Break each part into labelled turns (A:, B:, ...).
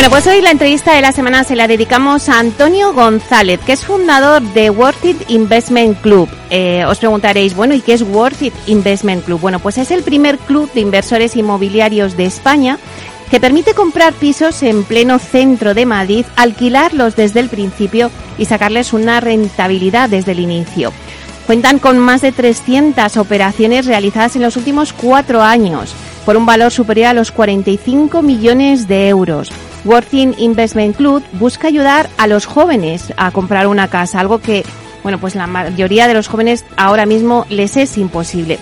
A: Bueno, pues hoy la entrevista de la semana se la dedicamos a Antonio González, que es fundador de Worth It Investment Club. Eh, os preguntaréis, bueno, ¿y qué es Worth It Investment Club? Bueno, pues es el primer club de inversores inmobiliarios de España que permite comprar pisos en pleno centro de Madrid, alquilarlos desde el principio y sacarles una rentabilidad desde el inicio. Cuentan con más de 300 operaciones realizadas en los últimos cuatro años por un valor superior a los 45 millones de euros. Worthing Investment Club busca ayudar a los jóvenes a comprar una casa, algo que, bueno, pues la mayoría de los jóvenes ahora mismo les es imposible.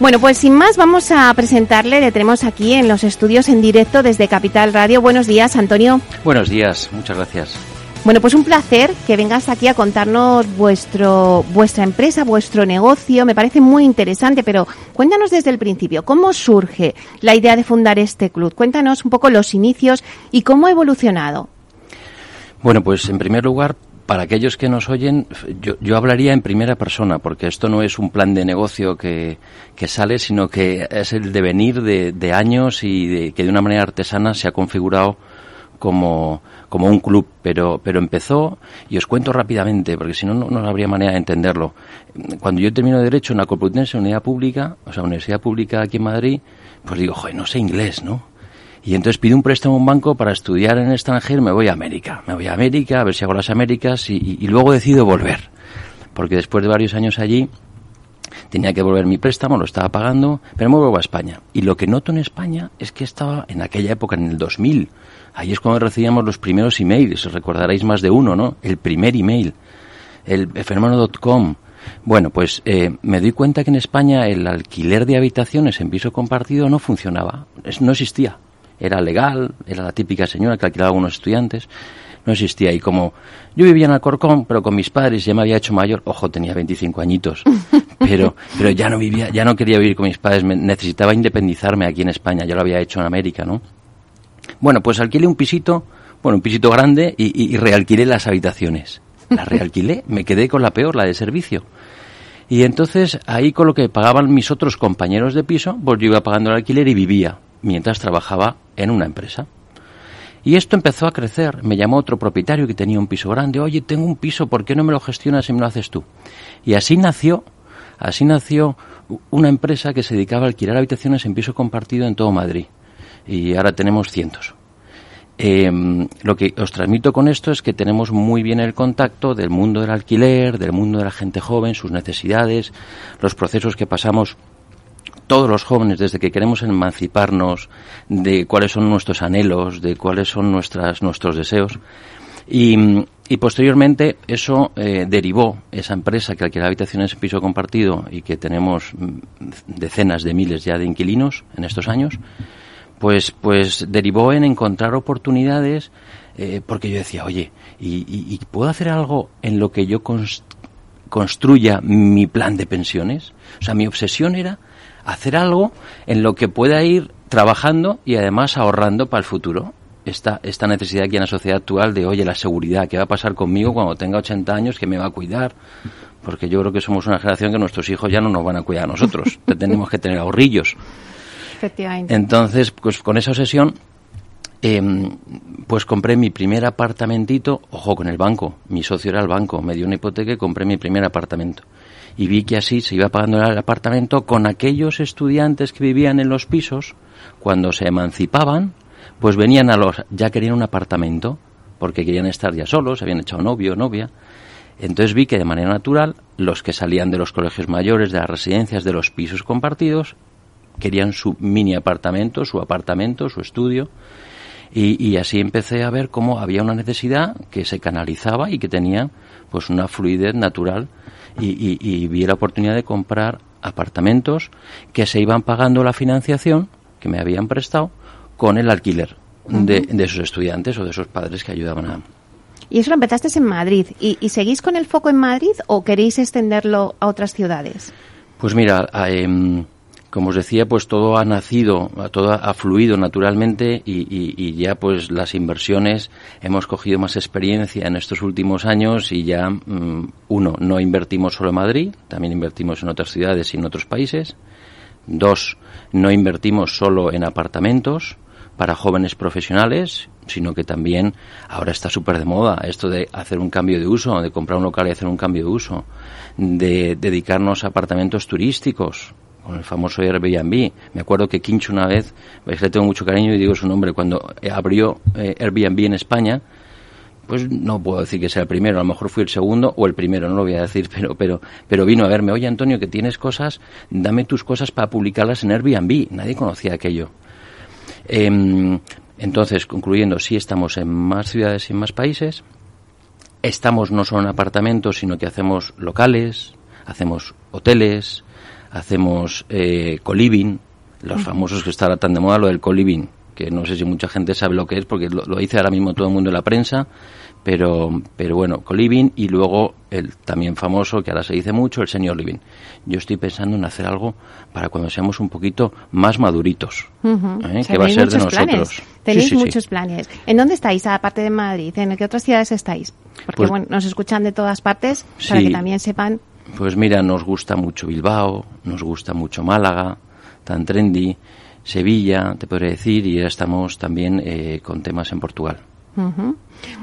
A: Bueno, pues sin más vamos a presentarle, le tenemos aquí en los estudios en directo desde Capital Radio. Buenos días, Antonio.
B: Buenos días, muchas gracias.
A: Bueno, pues un placer que vengas aquí a contarnos vuestro, vuestra empresa, vuestro negocio. Me parece muy interesante, pero cuéntanos desde el principio, ¿cómo surge la idea de fundar este club? Cuéntanos un poco los inicios y cómo ha evolucionado.
B: Bueno, pues en primer lugar, para aquellos que nos oyen, yo, yo, hablaría en primera persona, porque esto no es un plan de negocio que, que sale, sino que es el devenir de, de años y de, que de una manera artesana se ha configurado como, como un club, pero, pero empezó, y os cuento rápidamente, porque si no, no habría manera de entenderlo. Cuando yo termino Derecho en la Complutense Unidad Pública, o sea, Universidad Pública aquí en Madrid, pues digo, joder, no sé inglés, ¿no? Y entonces pido un préstamo a un banco para estudiar en el extranjero, me voy a América. Me voy a América, a ver si hago las Américas, y, y luego decido volver. Porque después de varios años allí, tenía que volver mi préstamo, lo estaba pagando, pero me vuelvo a España. Y lo que noto en España es que estaba en aquella época, en el 2000, Ahí es cuando recibíamos los primeros emails, recordaréis más de uno, ¿no? El primer email, el fermano.com. Bueno, pues eh, me doy cuenta que en España el alquiler de habitaciones en piso compartido no funcionaba, no existía. Era legal, era la típica señora que alquilaba a unos estudiantes, no existía. Y como yo vivía en Alcorcón, pero con mis padres ya me había hecho mayor, ojo, tenía 25 añitos, pero, pero ya no vivía, ya no quería vivir con mis padres, necesitaba independizarme aquí en España, ya lo había hecho en América, ¿no? Bueno, pues alquilé un pisito, bueno, un pisito grande y, y, realquilé las habitaciones. La realquilé, me quedé con la peor, la de servicio. Y entonces ahí con lo que pagaban mis otros compañeros de piso, pues yo iba pagando el alquiler y vivía mientras trabajaba en una empresa. Y esto empezó a crecer. Me llamó otro propietario que tenía un piso grande. Oye, tengo un piso, ¿por qué no me lo gestionas y me lo haces tú? Y así nació, así nació una empresa que se dedicaba a alquilar habitaciones en piso compartido en todo Madrid y ahora tenemos cientos. Eh, lo que os transmito con esto es que tenemos muy bien el contacto del mundo del alquiler, del mundo de la gente joven, sus necesidades, los procesos que pasamos todos los jóvenes desde que queremos emanciparnos, de cuáles son nuestros anhelos, de cuáles son nuestras, nuestros deseos. Y, y posteriormente eso eh, derivó esa empresa que alquila habitaciones en piso compartido y que tenemos mm, decenas de miles ya de inquilinos en estos años pues, pues derivó en encontrar oportunidades eh, porque yo decía, oye, ¿y, puedo hacer algo en lo que yo construya mi plan de pensiones? O sea, mi obsesión era hacer algo en lo que pueda ir trabajando y además ahorrando para el futuro. Esta, esta necesidad aquí en la sociedad actual de, oye, la seguridad, ¿qué va a pasar conmigo cuando tenga 80 años? ¿Qué me va a cuidar? Porque yo creo que somos una generación que nuestros hijos ya no nos van a cuidar a nosotros. tenemos que tener ahorrillos. Entonces, pues con esa obsesión, em, pues compré mi primer apartamentito, ojo, con el banco. Mi socio era el banco, me dio una hipoteca y compré mi primer apartamento. Y vi que así se iba pagando el apartamento con aquellos estudiantes que vivían en los pisos, cuando se emancipaban, pues venían a los, ya querían un apartamento, porque querían estar ya solos, habían echado novio novia. Entonces vi que de manera natural los que salían de los colegios mayores, de las residencias, de los pisos compartidos, querían su mini apartamento, su apartamento, su estudio. Y, así empecé a ver cómo había una necesidad que se canalizaba y que tenía pues una fluidez natural y, y, vi la oportunidad de comprar apartamentos que se iban pagando la financiación que me habían prestado con el alquiler de, de esos estudiantes o de esos padres que ayudaban a,
A: y eso lo empezaste en Madrid. ¿Y, ¿Y, seguís con el foco en Madrid o queréis extenderlo a otras ciudades?
B: Pues mira, eh, como os decía, pues todo ha nacido, todo ha fluido naturalmente y, ya pues las inversiones hemos cogido más experiencia en estos últimos años y ya, mm, uno, no invertimos solo en Madrid, también invertimos en otras ciudades y en otros países. Dos, no invertimos solo en apartamentos para jóvenes profesionales, sino que también ahora está súper de moda esto de hacer un cambio de uso, de comprar un local y hacer un cambio de uso, de dedicarnos a apartamentos turísticos, con el famoso Airbnb. Me acuerdo que Quincho una vez, pues le tengo mucho cariño y digo su nombre, cuando abrió eh, Airbnb en España, pues no puedo decir que sea el primero, a lo mejor fui el segundo o el primero, no lo voy a decir, pero, pero, pero vino a verme, oye Antonio, que tienes cosas, dame tus cosas para publicarlas en Airbnb. Nadie conocía aquello. Em, entonces, concluyendo, sí estamos en más ciudades y en más países. Estamos no solo en apartamentos, sino que hacemos locales, hacemos hoteles, hacemos eh, coliving, los famosos que está tan de moda, lo del coliving, que no sé si mucha gente sabe lo que es, porque lo, dice ahora mismo todo el mundo en la prensa, pero, pero bueno, coliving y luego el también famoso, que ahora se dice mucho, el senior living. Yo estoy pensando en hacer algo para cuando seamos un poquito más maduritos,
A: ¿eh? que va a ser de nosotros. Tenéis muchos planes. ¿En dónde estáis, aparte de Madrid? ¿En qué otras ciudades estáis? Porque pues bueno, nos escuchan de todas partes para que también sepan
B: pues mira, nos gusta mucho Bilbao, nos gusta mucho Málaga, tan trendy, Sevilla, te podría decir, y ya estamos también eh, con temas en Portugal.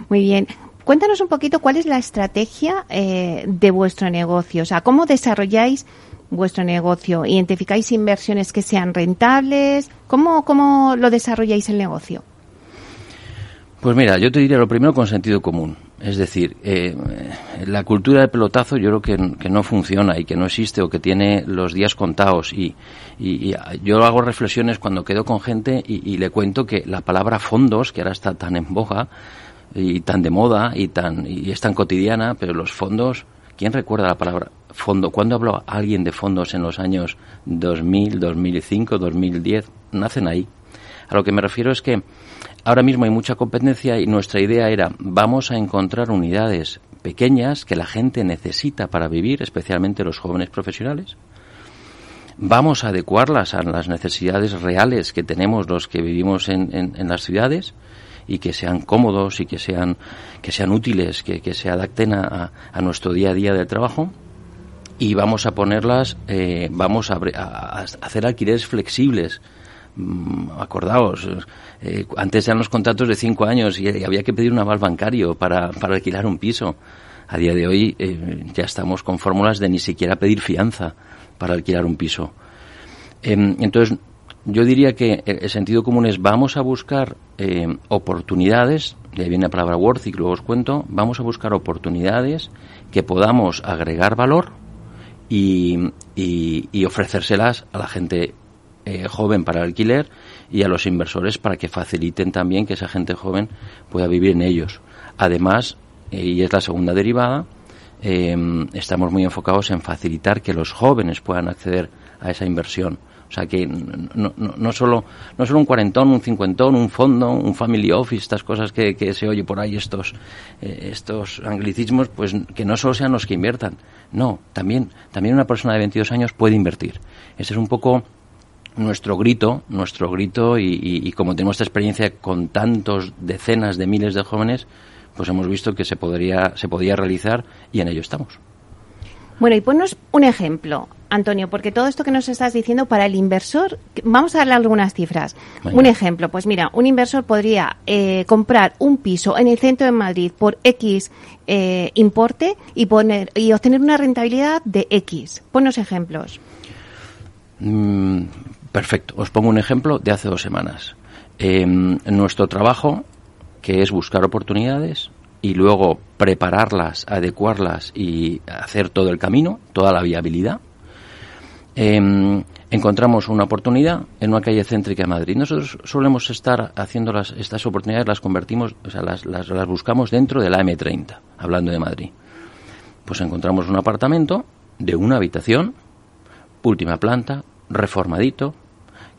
A: Muy bien. Cuéntanos un poquito cuál es la estrategia eh, de vuestro negocio, o sea, cómo desarrolláis vuestro negocio, identificáis inversiones que sean rentables, cómo, cómo lo desarrolláis el negocio.
B: Pues mira, yo te diría lo primero con sentido común. Es decir, eh, la cultura del pelotazo yo creo que, no funciona y que no existe o que tiene los días contados. Y, yo hago reflexiones cuando quedo con gente y, le cuento que la palabra fondos, que ahora está tan en boga y tan de moda y, tan, y es tan cotidiana, pero los fondos, ¿quién recuerda la palabra fondo? ¿Cuándo habló alguien de fondos en los años 2000, 2005, 2010? Nacen ahí. A lo que me refiero es que Ahora mismo hay mucha competencia y nuestra idea era vamos a encontrar unidades pequeñas que la gente necesita para vivir, especialmente los jóvenes profesionales. Vamos a adecuarlas a las necesidades reales que tenemos los que vivimos en, las ciudades y que sean cómodos y que sean, que sean útiles, que, se adapten a, nuestro día a día de trabajo. Y vamos a ponerlas, eh, vamos a, a hacer alquileres flexibles acordaos, eh, antes eran los contratos de cinco años y, había que pedir un aval bancario para, alquilar un piso. A día de hoy eh, ya estamos con fórmulas de ni siquiera pedir fianza para alquilar un piso. Em, entonces, yo diría que el sentido común es vamos a buscar em, oportunidades, de ahí viene la palabra worth y que luego os cuento, vamos a buscar oportunidades que podamos agregar valor y, y ofrecérselas a la gente eh, joven para alquiler y a los inversores para que faciliten también que esa gente joven pueda vivir en ellos. Además, eh, y es la segunda derivada, eh, estamos muy enfocados en facilitar que los jóvenes puedan acceder a esa inversión. O sea que no, solo, no solo un cuarentón, un cincuentón, un fondo, un family office, estas cosas que, se oye por ahí, estos, estos anglicismos, pues que no solo sean los que inviertan. No, también, también una persona de 22 años puede invertir. Ese es un poco nuestro grito, nuestro grito y, como tenemos esta experiencia con tantos decenas de miles de jóvenes, pues hemos visto que se podría se podía realizar y en ello estamos.
A: Bueno, y ponnos un ejemplo, Antonio, porque todo esto que nos estás diciendo para el inversor, vamos a darle algunas cifras. Un ejemplo, pues mira, un inversor podría eh, comprar un piso en el centro de Madrid por X eh, importe y poner y obtener una rentabilidad de X. Ponnos ejemplos.
B: Perfecto. Os pongo un ejemplo de hace dos semanas. Em, nuestro trabajo, que es buscar oportunidades y luego prepararlas, adecuarlas y hacer todo el camino, toda la viabilidad. Em, encontramos una oportunidad en una calle céntrica de Madrid. Nosotros solemos estar haciendo estas oportunidades, las convertimos, o sea, las, las, las buscamos dentro de la M30, hablando de Madrid. Pues encontramos un apartamento de una habitación, última planta, reformadito,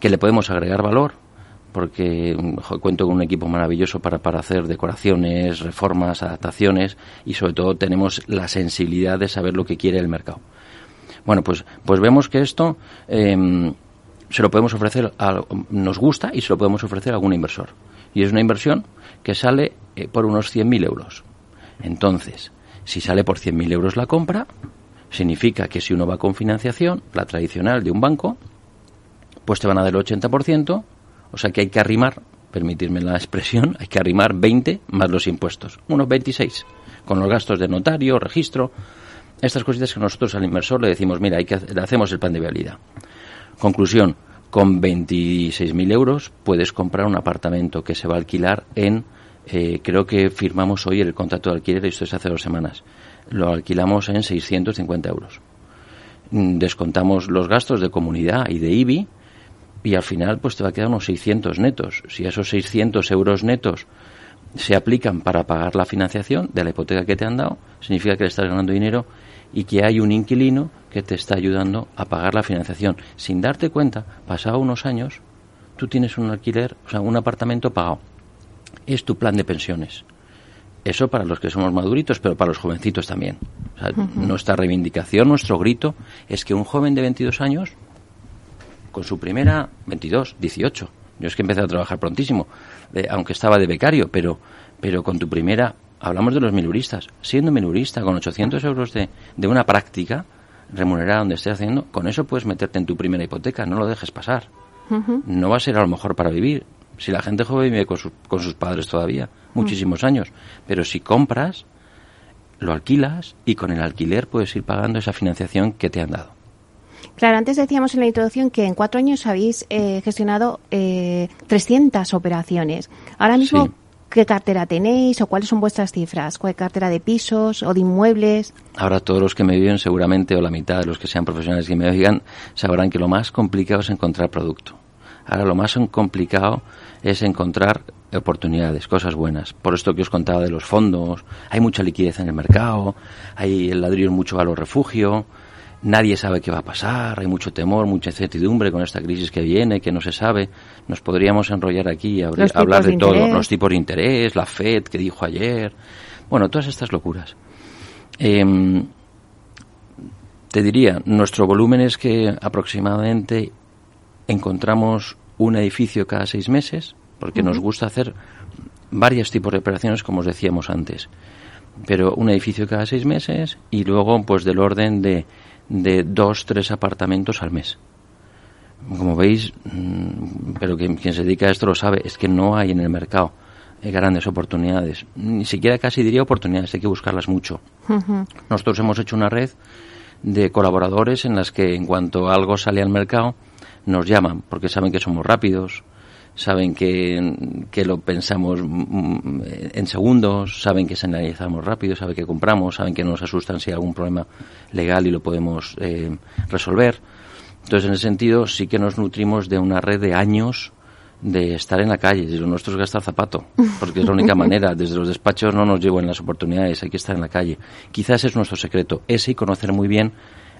B: que le podemos agregar valor, porque cuento con un equipo maravilloso para, para hacer decoraciones, reformas, adaptaciones y sobre todo tenemos la sensibilidad de saber lo que quiere el mercado. Bueno, pues, pues vemos que esto em, se lo podemos ofrecer, a, nos gusta y se lo podemos ofrecer a algún inversor. Y es una inversión que sale eh, por unos 100.000 euros. Entonces, si sale por 100.000 euros la compra, significa que si uno va con financiación, la tradicional de un banco, pues te van a dar el 80%, o sea que hay que arrimar, permitirme la expresión, hay que arrimar 20 más los impuestos, unos 26, con los gastos de notario, registro, estas cositas que nosotros al inversor le decimos, mira, hay que, le hacemos el plan de viabilidad. Conclusión, con 26.000 euros puedes comprar un apartamento que se va a alquilar en, eh, creo que firmamos hoy el contrato de alquiler, esto es hace dos semanas, lo alquilamos en 650 euros. Mm, descontamos los gastos de comunidad y de IBI y al final pues te va a quedar unos 600 netos. Si esos 600 euros netos se aplican para pagar la financiación de la hipoteca que te han dado, significa que le estás ganando dinero y que hay un inquilino que te está ayudando a pagar la financiación. Sin darte cuenta, pasado unos años, tú tienes un alquiler, o sea, un apartamento pagado. Es tu plan de pensiones. Eso para los que somos maduritos, pero para los jovencitos también. Nuestra reivindicación, nuestro grito, es que un joven de 22 años, con su primera 22, 18, yo es que empecé a trabajar prontísimo, aunque estaba de becario, pero, pero con tu primera, hablamos de los miluristas, siendo milurista con 800 euros de, de una práctica remunerada donde estés haciendo, con eso puedes meterte en tu primera hipoteca, no lo dejes pasar. No va a ser a lo mejor para vivir. Si la gente joven vive con, con sus padres todavía, muchísimos años, pero si compras, lo alquilas y con el alquiler puedes ir pagando esa financiación que te han dado.
A: Claro, antes decíamos en la introducción que en cuatro años habéis eh, gestionado eh, 300 operaciones. Ahora mismo, sí. ¿qué cartera tenéis o cuáles son vuestras cifras? ¿Cuál cartera de pisos o de inmuebles?
B: Ahora todos los que me viven seguramente, o la mitad de los que sean profesionales que me oigan, sabrán que lo más complicado es encontrar producto. Ahora lo más complicado es encontrar oportunidades, cosas buenas. Por esto que os contaba de los fondos, hay mucha liquidez en el mercado, hay el ladrillo mucho valor refugio, nadie sabe qué va a pasar, hay mucho temor, mucha incertidumbre con esta crisis que viene, que no se sabe. Nos podríamos enrollar aquí y hablar de, de todo, los tipos de interés, la FED que dijo ayer, bueno, todas estas locuras. Eh, te diría, nuestro volumen es que aproximadamente encontramos un edificio cada seis meses, porque uh -huh. nos gusta hacer varios tipos de operaciones, como os decíamos antes. Pero un edificio cada seis meses y luego, pues, del orden de de dos, tres apartamentos al mes. Como veis, mm, pero quien, quien se dedica a esto lo sabe, es que no hay en el mercado grandes oportunidades. Ni siquiera casi diría oportunidades, hay que buscarlas mucho. Uh -huh. Nosotros hemos hecho una red de colaboradores en las que en cuanto algo sale al mercado nos llaman porque saben que somos rápidos, saben que, que lo pensamos en segundos, saben que se analizamos rápido, saben que compramos, saben que no nos asustan si hay algún problema legal y lo podemos eh, resolver. Entonces, en ese sentido, sí que nos nutrimos de una red de años de estar en la calle. Y lo nuestro es gastar zapato, porque es la única manera. Desde los despachos no nos llevan las oportunidades, hay que estar en la calle. Quizás es nuestro secreto, ese y conocer muy bien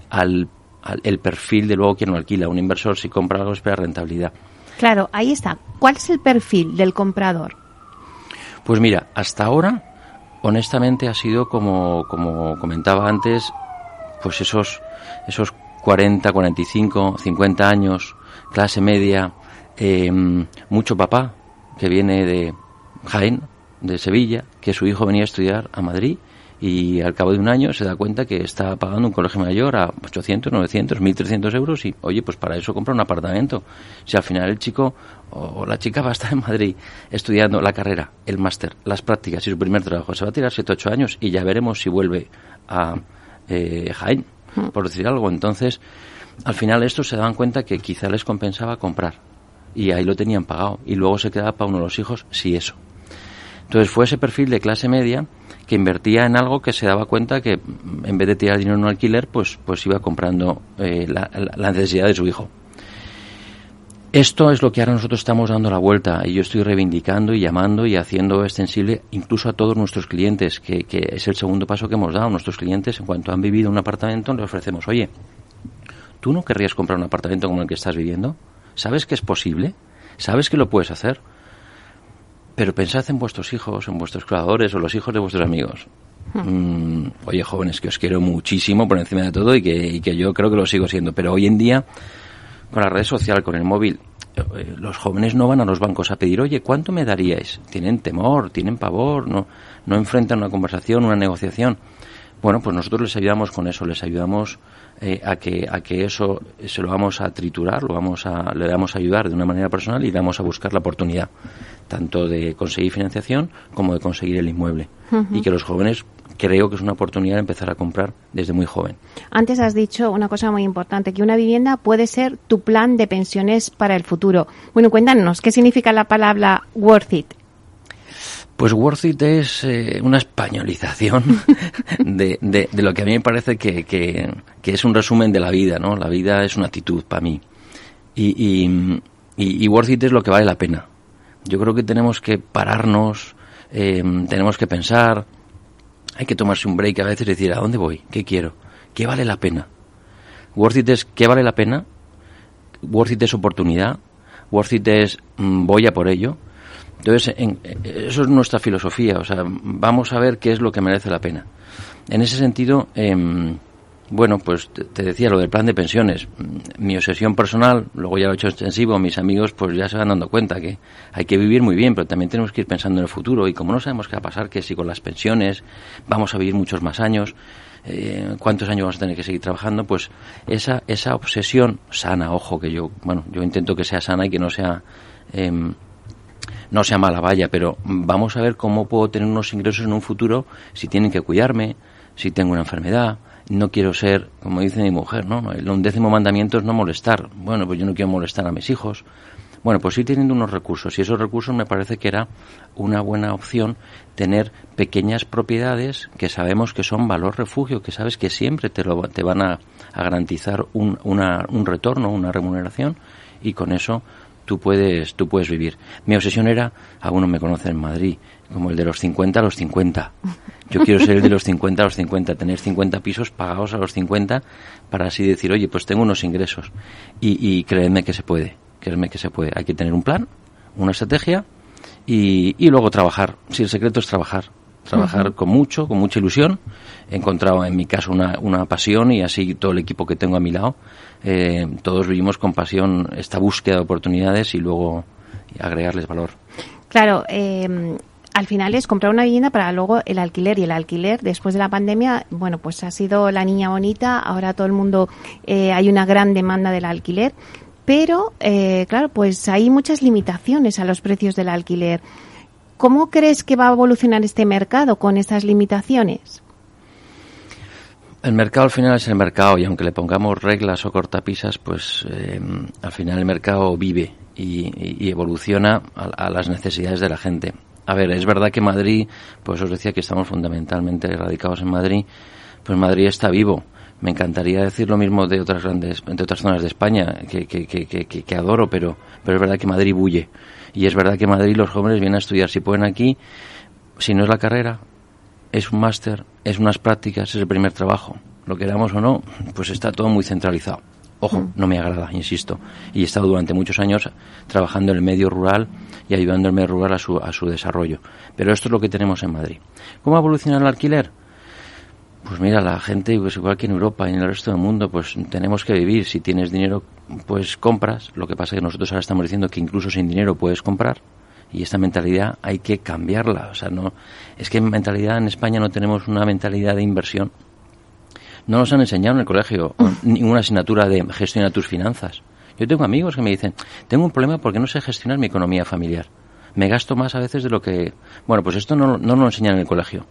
B: al, al el perfil de luego quien lo alquila. Un inversor, si compra algo, espera rentabilidad.
A: Claro, ahí está. ¿Cuál es el perfil del comprador?
B: Pues mira, hasta ahora, honestamente, ha sido como, como comentaba antes, pues esos, esos 40, 45, 50 años, clase media, eh, mucho papá que viene de Jaén, de Sevilla, que su hijo venía a estudiar a Madrid y al cabo de un año se da cuenta que está pagando un colegio mayor a 800, 900, 1300 euros y, oye, pues para eso compra un apartamento. Si al final el chico o la chica va a estar en Madrid estudiando la carrera, el máster, las prácticas y su primer trabajo, se va a tirar 7, 8 años y ya veremos si vuelve a eh, Jaén, por decir algo. Entonces, al final estos se daban cuenta que quizá les compensaba comprar y ahí lo tenían pagado y luego se quedaba para uno de los hijos, si eso. Entonces fue ese perfil de clase media que invertía en algo que se daba cuenta que en vez de tirar dinero en un alquiler, pues, pues iba comprando eh, la, necesidad de su hijo. Esto es lo que ahora nosotros estamos dando la vuelta y yo estoy reivindicando y llamando y haciendo extensible incluso a todos nuestros clientes, que, que es el segundo paso que hemos dado. Nuestros clientes, en cuanto han vivido un apartamento, le ofrecemos, oye, ¿tú no querrías comprar un apartamento como el que estás viviendo? ¿Sabes que es posible? ¿Sabes que lo puedes hacer? Pero pensad en vuestros hijos, en vuestros creadores o los hijos de vuestros amigos. Mm, oye, jóvenes, que os quiero muchísimo por encima de todo y que, y que yo creo que lo sigo siendo. Pero hoy en día con la red social, con el móvil, eh, los jóvenes no van a los bancos a pedir, oye, ¿cuánto me daríais? Tienen temor, tienen pavor, no, no enfrentan una conversación, una negociación. Bueno, pues nosotros les ayudamos con eso, les ayudamos eh, a que a que eso se lo vamos a triturar, lo vamos a le vamos a ayudar de una manera personal y vamos a buscar la oportunidad tanto de conseguir financiación como de conseguir el inmueble y que los jóvenes creo que es una oportunidad de empezar a comprar desde muy joven.
A: Antes has dicho una cosa muy importante, que una vivienda puede ser tu plan de pensiones para el futuro. Bueno, cuéntanos, ¿qué significa la palabra worth it?
B: Pues worth it es eh, una españolización de, de, lo que a mí me parece que, que, es un resumen de la vida, ¿no? La vida es una actitud para mí. Y, y, y, worth it es lo que vale la pena. Yo creo que tenemos que pararnos, eh, tenemos que pensar, hay que tomarse un break a veces y decir, ¿a dónde voy? ¿Qué quiero? ¿Qué vale la pena? Worth it es ¿qué vale la pena? Worth it es oportunidad. Worth it es mm, voy a por ello. Entonces, eso es nuestra filosofía. O sea, vamos a ver qué es lo que merece la pena. En ese sentido, em, bueno, pues te, decía lo del plan de pensiones. Mi obsesión personal, luego ya lo he hecho extensivo, mis amigos pues ya se van dando cuenta que hay que vivir muy bien, pero también tenemos que ir pensando en el futuro. Y como no sabemos qué va a pasar, que si con las pensiones vamos a vivir muchos más años, eh, cuántos años vamos a tener que seguir trabajando, pues esa, esa obsesión sana, ojo, que yo, bueno, yo intento que sea sana y que no sea... Em, no sea mala vaya, pero vamos a ver cómo puedo tener unos ingresos en un futuro si tienen que cuidarme, si tengo una enfermedad, no quiero ser, como dice mi mujer, ¿no? El undécimo mandamiento es no molestar. Bueno, pues yo no quiero molestar a mis hijos. Bueno, pues sí teniendo unos recursos y esos recursos me parece que era una buena opción tener pequeñas propiedades que sabemos que son valor refugio, que sabes que siempre te, lo, te van a, garantizar un, una, un retorno, una remuneración y con eso tú puedes, tú puedes vivir. Mi obsesión era, algunos me conocen en Madrid, como el de los 50 a los 50. Yo quiero ser el de los 50 a los 50, tener 50 pisos pagados a los 50 para así decir, oye, pues tengo unos ingresos. Y, y créeme que se puede, créeme que se puede. Hay que tener un plan, una estrategia y, y luego trabajar. Si el secreto es trabajar, trabajar con mucho, con mucha ilusión. He encontrado en mi caso una, una pasión y así todo el equipo que tengo a mi lado. Eh, todos vivimos con pasión esta búsqueda de oportunidades y luego agregarles valor.
A: Claro, eh, al final es comprar una vivienda para luego el alquiler y el alquiler después de la pandemia, bueno, pues ha sido la niña bonita, ahora todo el mundo eh, hay una gran demanda del alquiler, pero eh, claro, pues hay muchas limitaciones a los precios del alquiler. ¿Cómo crees que va a evolucionar este mercado con esas limitaciones?
B: El mercado al final es el mercado y aunque le pongamos reglas o cortapisas, pues eh, al final el mercado vive y, evoluciona a, las necesidades de la gente. A ver, es verdad que Madrid, pues os decía que estamos fundamentalmente radicados en Madrid, pues Madrid está vivo. Me encantaría decir lo mismo de otras grandes, de otras zonas de España, que, que, que, que, adoro, pero, pero es verdad que Madrid bulle. Y es verdad que Madrid los jóvenes vienen a estudiar, si pueden aquí, si no es la carrera, es un máster, es unas prácticas, es el primer trabajo. Lo queramos o no, pues está todo muy centralizado. Ojo, mm. no me agrada, insisto. Y he estado durante muchos años trabajando en el medio rural y ayudando al medio rural a su, a su desarrollo. Pero esto es lo que tenemos en Madrid. ¿Cómo evoluciona el alquiler? Pues mira, la gente, pues igual que en Europa y en el resto del mundo, pues tenemos que vivir. Si tienes dinero, pues compras. Lo que pasa es que nosotros ahora estamos diciendo que incluso sin dinero puedes comprar. Y esta mentalidad hay que cambiarla. O sea, no, es que en mentalidad en España no tenemos una mentalidad de inversión no nos han enseñado en el colegio ninguna asignatura de gestionar tus finanzas. Yo tengo amigos que me dicen, tengo un problema porque no sé gestionar mi economía familiar. Me gasto más a veces de lo que... Bueno, pues esto no, no lo enseñan en el colegio.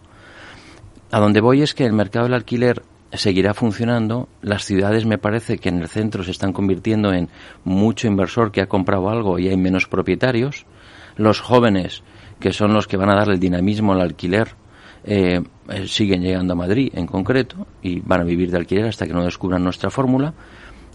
B: A donde voy es que el mercado del alquiler seguirá funcionando. Las ciudades me parece que en el centro se están convirtiendo en mucho inversor que ha comprado algo y hay menos propietarios. Los jóvenes, que son los que van a dar el dinamismo al alquiler, eh, eh, siguen llegando a Madrid en concreto y van a vivir de alquiler hasta que no descubran nuestra fórmula.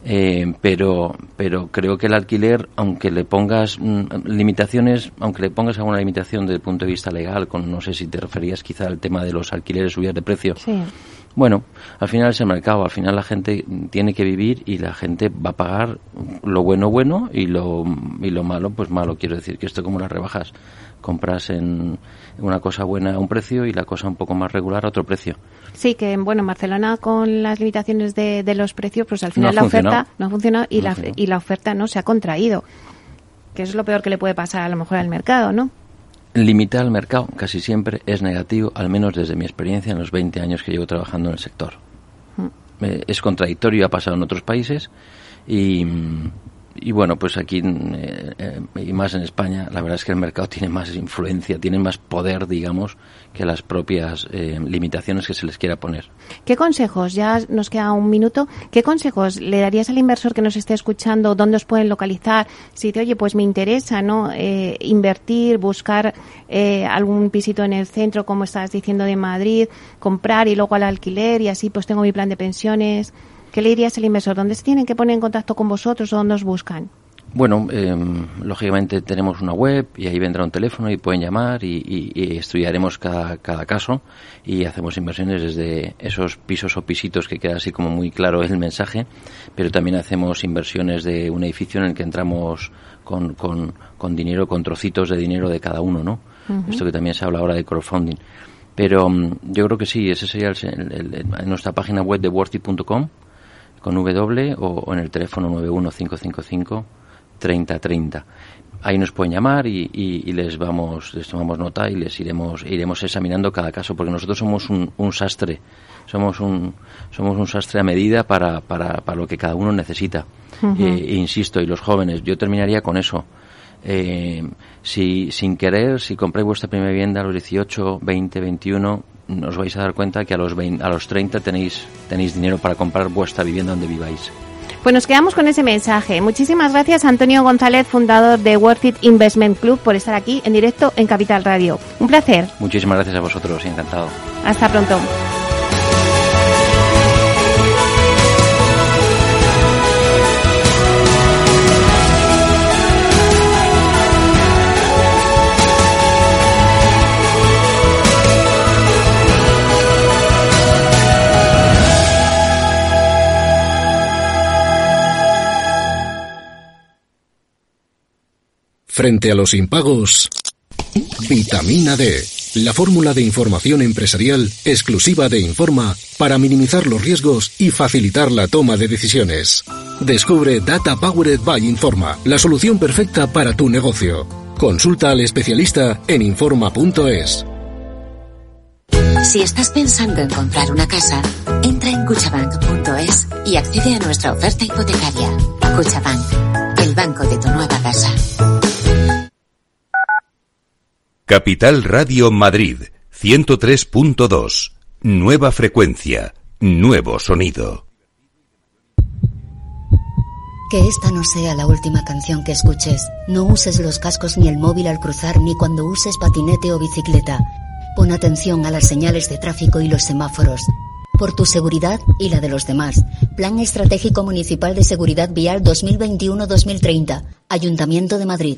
B: Eh, pero, pero creo que el alquiler, aunque le pongas mm, limitaciones, aunque le pongas alguna limitación desde el punto de vista legal, con no sé si te referías quizá al tema de los alquileres subidas de precio, bueno, al final es el mercado, al final la gente tiene que vivir y la gente va a pagar lo bueno bueno y lo, y lo malo pues malo. Quiero decir que esto como las rebajas, compras en una cosa buena a un precio y la cosa un poco más regular a otro precio.
A: Sí, que bueno, en Barcelona con las limitaciones de, los precios, pues al final la oferta no ha funcionado y, la, y la oferta no se ha contraído, que es lo peor que le puede pasar a lo mejor al mercado, ¿no?
B: Limitar el mercado casi siempre es negativo, al menos desde mi experiencia en los 20 años que llevo trabajando en el sector. Mm. Eh, es contradictorio, ha pasado en otros países y, y bueno, pues aquí eh, eh, y más en España, la verdad es que el mercado tiene más influencia, tiene más poder, digamos, que las propias eh, limitaciones que se les quiera poner.
A: ¿Qué consejos, ya nos queda un minuto, qué consejos le darías al inversor que nos esté escuchando? ¿Dónde os pueden localizar? Si dice, oye, pues me interesa, ¿no? invertir, buscar algún pisito en el centro, como estás diciendo de Madrid, comprar y luego al alquiler y así pues tengo mi plan de pensiones. ¿Qué le dirías al inversor? ¿Dónde se tienen que poner en contacto con vosotros o dónde os buscan?
B: Bueno, em, lógicamente tenemos una web y ahí vendrá un teléfono y pueden llamar y, estudiaremos cada, cada, caso y hacemos inversiones desde esos pisos o pisitos que queda así como muy claro el mensaje, pero también hacemos inversiones de un edificio en el que entramos con, con, con dinero, con trocitos de dinero de cada uno, ¿no? Esto que también se habla ahora de crowdfunding. Pero em, yo creo que sí, ese sería el, nuestra página web de worthy.com con W o, en el teléfono 91555 3030. Ahí nos pueden llamar y, les vamos, les tomamos nota y les iremos, iremos examinando cada caso, porque nosotros somos un, sastre, somos un, somos un sastre a medida para, para, para lo que cada uno necesita. Eh, e insisto, y los jóvenes, yo terminaría con eso. Eh, si sin querer, si compráis vuestra primera vivienda a los 18, 20, 21, os vais a dar cuenta que a los, 20, a los 30 tenéis, tenéis dinero para comprar vuestra vivienda donde viváis.
A: Pues nos quedamos con ese mensaje. Muchísimas gracias Antonio González, fundador de Worth It Investment Club, por estar aquí en directo en Capital Radio. Un placer.
B: Muchísimas gracias a vosotros, encantado.
A: Hasta pronto.
C: Frente a los impagos, vitamina D, la fórmula de información empresarial exclusiva de Informa para minimizar los riesgos y facilitar la toma de decisiones. Descubre Data Powered by Informa, la solución perfecta para tu negocio. Consulta al especialista en informa.es.
D: Si estás pensando en comprar una casa, entra en cuchabank.es y accede a nuestra oferta hipotecaria. Cuchabank, el banco de tu nueva casa.
E: Capital Radio Madrid 103.2. Nueva frecuencia, nuevo sonido.
F: Que esta no sea la última canción que escuches. No uses los cascos ni el móvil al cruzar ni cuando uses patinete o bicicleta. Pon atención a las señales de tráfico y los semáforos. Por tu seguridad y la de los demás. Plan Estratégico Municipal de Seguridad Vial 2021-2030. Ayuntamiento de Madrid.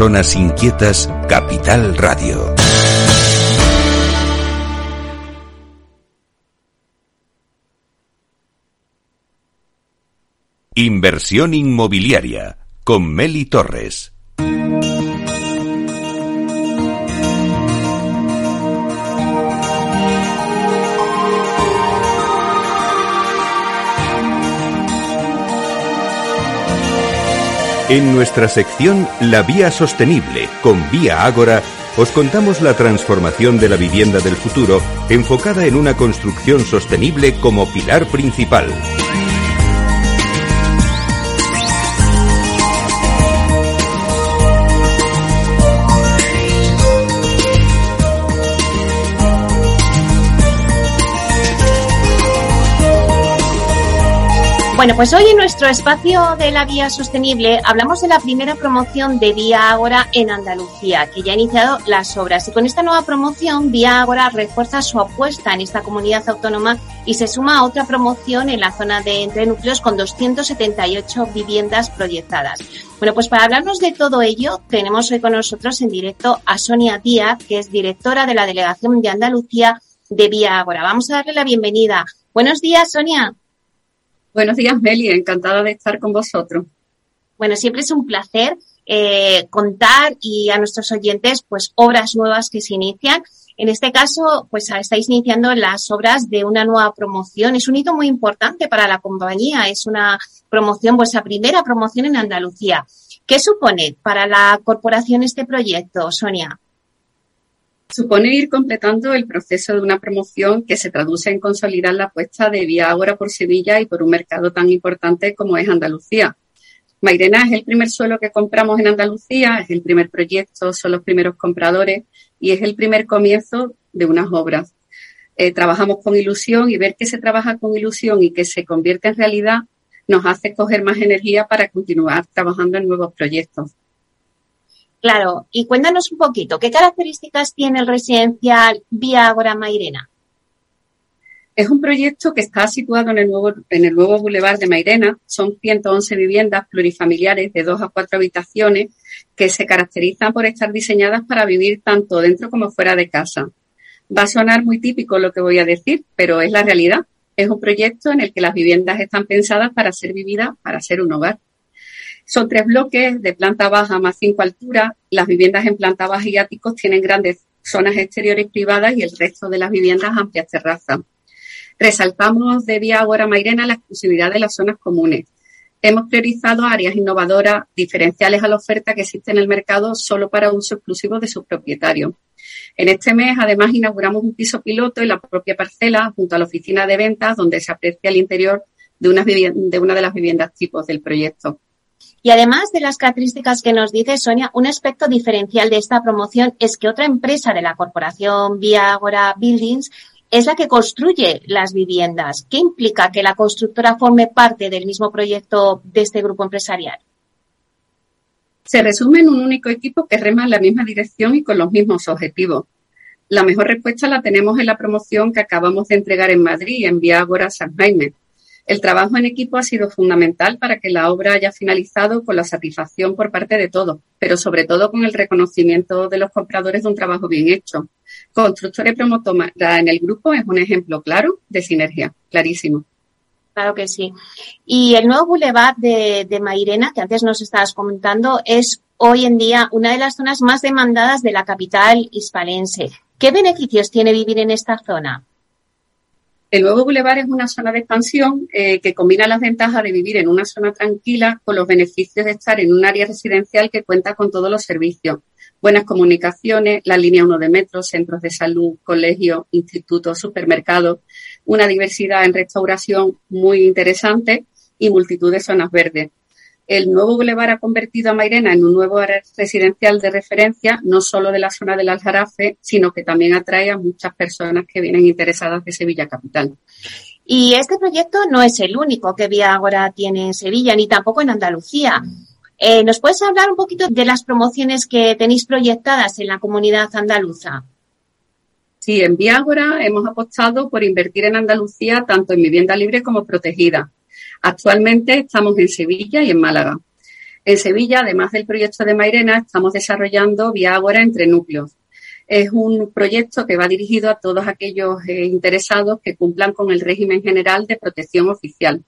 E: Personas inquietas, Capital Radio. Inversión inmobiliaria con Meli Torres. En nuestra sección La Vía Sostenible con Vía Ágora, os contamos la transformación de la vivienda del futuro enfocada en una construcción sostenible como pilar principal.
A: Bueno, pues hoy en nuestro espacio de la Vía Sostenible hablamos de la primera promoción de Vía Ágora en Andalucía, que ya ha iniciado las obras. Y con esta nueva promoción, Vía Ágora refuerza su apuesta en esta comunidad autónoma y se suma a otra promoción en la zona de entre núcleos con 278 viviendas proyectadas. Bueno, pues para hablarnos de todo ello, tenemos hoy con nosotros en directo a Sonia Díaz, que es directora de la Delegación de Andalucía de Vía Ágora. Vamos a darle la bienvenida. Buenos días, Sonia.
G: Buenos días, Meli. Encantada de estar con vosotros.
A: Bueno, siempre es un placer eh, contar y a nuestros oyentes, pues, obras nuevas que se inician. En este caso, pues, estáis iniciando las obras de una nueva promoción. Es un hito muy importante para la compañía. Es una promoción, vuestra primera promoción en Andalucía. ¿Qué supone para la corporación este proyecto, Sonia?
G: Supone ir completando el proceso de una promoción que se traduce en consolidar la apuesta de Vía Ágora por Sevilla y por un mercado tan importante como es Andalucía. Mairena es el primer suelo que compramos en Andalucía, es el primer proyecto, son los primeros compradores y es el primer comienzo de unas obras. Eh, trabajamos con ilusión y ver que se trabaja con ilusión y que se convierte en realidad nos hace coger más energía para continuar trabajando en nuevos proyectos.
A: Claro, y cuéntanos un poquito, ¿qué características tiene el residencial Vía Ágora Mairena?
G: Es un proyecto que está situado en el nuevo, en el nuevo Boulevard de Mairena. Son 111 viviendas plurifamiliares de dos a cuatro habitaciones que se caracterizan por estar diseñadas para vivir tanto dentro como fuera de casa. Va a sonar muy típico lo que voy a decir, pero es la realidad. Es un proyecto en el que las viviendas están pensadas para ser vividas, para ser un hogar. Son tres bloques de planta baja más cinco alturas. Las viviendas en planta baja y áticos tienen grandes zonas exteriores privadas y el resto de las viviendas amplias terrazas. Resaltamos de Vía Agora Mairena la exclusividad de las zonas comunes. Hemos priorizado áreas innovadoras diferenciales a la oferta que existe en el mercado solo para uso exclusivo de sus propietarios. En este mes, además, inauguramos un piso piloto en la propia parcela junto a la oficina de ventas donde se aprecia el interior de una, de, las viviendas tipos del proyecto.
A: Y además de las características que nos dice Sonia, un aspecto diferencial de esta promoción es que otra empresa de la corporación Via Agora Buildings es la que construye las viviendas. ¿Qué implica que la constructora forme parte del mismo proyecto de este grupo empresarial?
G: Se resume en un único equipo que rema en la misma dirección y con los mismos objetivos. La mejor respuesta la tenemos en la promoción que acabamos de entregar en Madrid, en Vía Agora San Jaime, el trabajo en equipo ha sido fundamental para que la obra haya finalizado con la satisfacción por parte de todos, pero sobre todo con el reconocimiento de los compradores de un trabajo bien hecho. Constructores promotora en el grupo es un ejemplo claro de sinergia, clarísimo.
A: Claro que sí. Y el nuevo Boulevard de, de Mairena, que antes nos estabas comentando, es hoy en día una de las zonas más demandadas de la capital hispalense. ¿Qué beneficios tiene vivir en esta zona?
G: El nuevo Boulevard es una zona de expansión eh, que combina las ventajas de vivir en una zona tranquila con los beneficios de estar en un área residencial que cuenta con todos los servicios. Buenas comunicaciones, la línea 1 de metro, centros de salud, colegios, institutos, supermercados, una diversidad en restauración muy interesante y multitud de zonas verdes el nuevo bulevar ha convertido a Mairena en un nuevo área residencial de referencia, no solo de la zona del Aljarafe, sino que también atrae a muchas personas que vienen interesadas de Sevilla capital.
A: Y este proyecto no es el único que Vía Agora tiene en Sevilla, ni tampoco en Andalucía. Eh, ¿Nos puedes hablar un poquito de las promociones que tenéis proyectadas en la comunidad andaluza?
G: Sí, en Vía Agora hemos apostado por invertir en Andalucía tanto en vivienda libre como protegida Actualmente estamos en Sevilla y en Málaga. En Sevilla, además del proyecto de Mairena, estamos desarrollando Vía Ágora entre núcleos. Es un proyecto que va dirigido a todos aquellos eh, interesados que cumplan con el régimen general de protección oficial.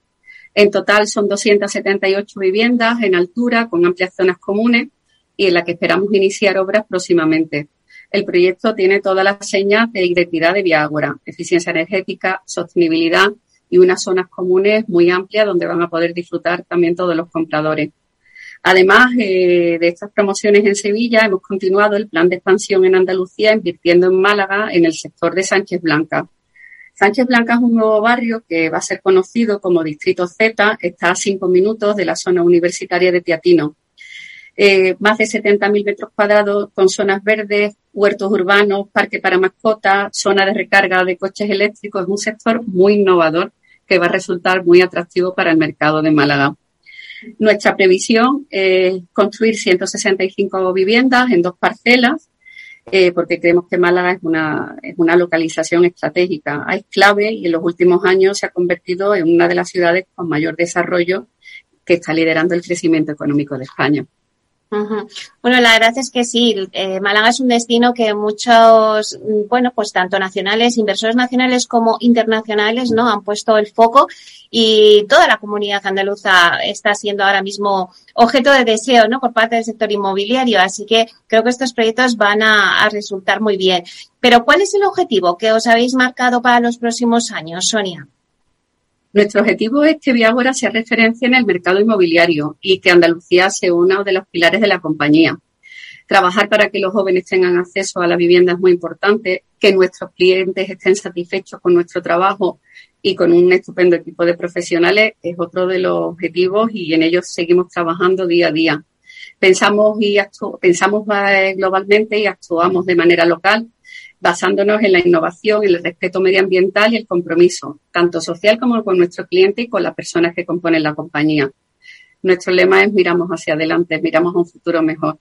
G: En total son 278 viviendas en altura con amplias zonas comunes y en la que esperamos iniciar obras próximamente. El proyecto tiene todas las señas de identidad de Vía Ágora, eficiencia energética, sostenibilidad, y unas zonas comunes muy amplias donde van a poder disfrutar también todos los compradores. Además de estas promociones en Sevilla, hemos continuado el plan de expansión en Andalucía, invirtiendo en Málaga en el sector de Sánchez Blanca. Sánchez Blanca es un nuevo barrio que va a ser conocido como Distrito Z, está a cinco minutos de la zona universitaria de Teatino. Eh, más de 70.000 metros cuadrados con zonas verdes, huertos urbanos, parque para mascotas, zona de recarga de coches eléctricos. Es un sector muy innovador que va a resultar muy atractivo para el mercado de Málaga. Nuestra previsión es construir 165 viviendas en dos parcelas eh, porque creemos que Málaga es una, es una localización estratégica. Es clave y en los últimos años se ha convertido en una de las ciudades con mayor desarrollo que está liderando el crecimiento económico de España.
A: Bueno, la verdad es que sí, eh, Málaga es un destino que muchos, mm, bueno, pues tanto nacionales, inversores nacionales como internacionales, ¿no? Han puesto el foco y toda la comunidad andaluza está siendo ahora mismo objeto de deseo, ¿no? Por parte del sector inmobiliario. Así que creo que estos proyectos van a, a resultar muy bien. Pero ¿cuál es el objetivo que os habéis marcado para los próximos años, Sonia?
G: Nuestro objetivo es que Viagora sea referencia en el mercado inmobiliario y que Andalucía sea uno de los pilares de la compañía. Trabajar para que los jóvenes tengan acceso a la vivienda es muy importante, que nuestros clientes estén satisfechos con nuestro trabajo y con un estupendo equipo de profesionales es otro de los objetivos y en ellos seguimos trabajando día a día. Pensamos y pensamos eh, globalmente y actuamos de manera local basándonos en la innovación, el respeto medioambiental y el compromiso, tanto social como con nuestro cliente y con las personas que componen la compañía. Nuestro lema es miramos hacia adelante, miramos a un futuro mejor.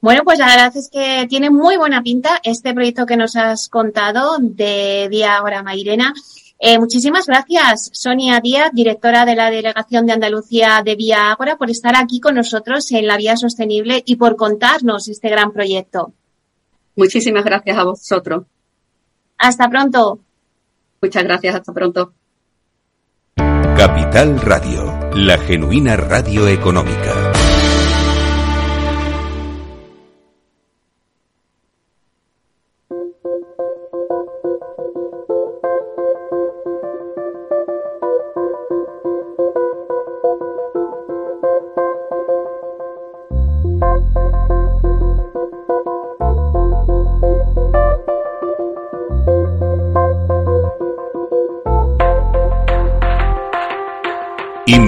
A: Bueno, pues la verdad es que tiene muy buena pinta este proyecto que nos has contado de Vía Ahora Mairena. Eh, muchísimas gracias, Sonia Díaz, directora de la Delegación de Andalucía de Vía Ágora, por estar aquí con nosotros en la Vía Sostenible y por contarnos este gran proyecto.
G: Muchísimas gracias a vosotros.
A: Hasta pronto.
G: Muchas gracias, hasta pronto.
E: Capital Radio, la genuina radio económica.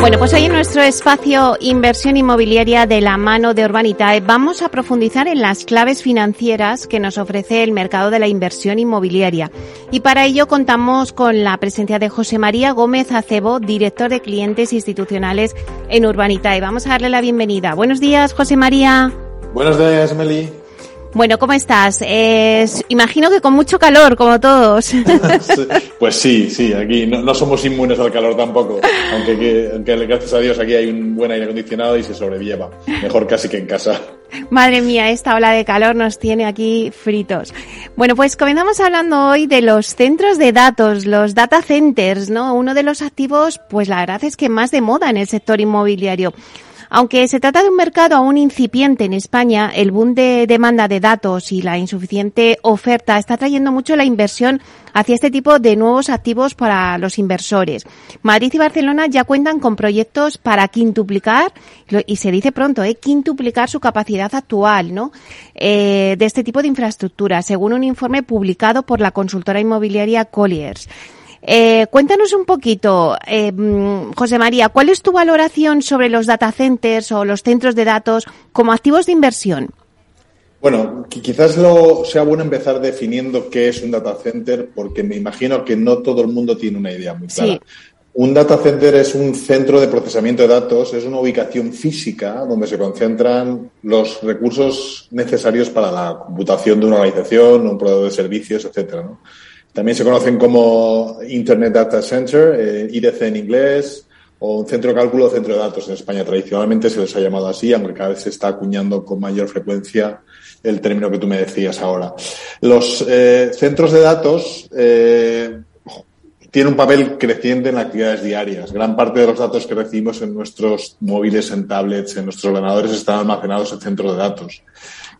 A: Bueno, pues hoy en nuestro espacio Inversión Inmobiliaria de la mano de Urbanitae vamos a profundizar en las claves financieras que nos ofrece el mercado de la inversión inmobiliaria. Y para ello contamos con la presencia de José María Gómez Acebo, director de clientes institucionales en Urbanitae. Vamos a darle la bienvenida. Buenos días, José María.
H: Buenos días, Meli.
A: Bueno, ¿cómo estás? imagino que con mucho calor, como todos.
H: pues sí, sí, aquí no, somos inmunes al calor tampoco, aunque, aunque gracias a Dios aquí hay un buen aire acondicionado y se sobrelleva, mejor casi que en casa.
A: Madre mía, esta ola de calor nos tiene aquí fritos. Bueno, pues comenzamos hablando hoy de los centros de datos, los data centers, ¿no? Uno de los activos, pues la verdad es que más de moda en el sector inmobiliario. Aunque se trata de un mercado aún incipiente en España, el boom de demanda de datos y la insuficiente oferta está trayendo mucho la inversión hacia este tipo de nuevos activos para los inversores. Madrid y Barcelona ya cuentan con proyectos para quintuplicar, y se dice pronto, ¿eh? quintuplicar su capacidad actual ¿no? Eh, de este tipo de infraestructura, según un informe publicado por la consultora inmobiliaria Colliers. Eh, cuéntanos un poquito, eh, mm, José María, ¿cuál es tu valoración sobre los data centers o los centros de datos como activos de inversión?
H: Bueno, quizás lo sea bueno empezar definiendo qué es un data center, porque me imagino que no todo el mundo tiene una idea muy clara. Un data center es un centro de procesamiento de datos, es una ubicación física donde se concentran los recursos necesarios para la computación de una organización, un proveedor de servicios, etcétera. ¿no? También se conocen como Internet Data Center, eh, IDC en inglés, o un centro de cálculo o centro de datos en España. Tradicionalmente se les ha llamado así, aunque cada vez se está acuñando con mayor frecuencia el término que tú me decías ahora. Los eh, centros de datos, eh, tiene un papel creciente en actividades diarias. Gran parte de los datos que recibimos en nuestros móviles, en tablets, en nuestros ordenadores están almacenados en centros de datos.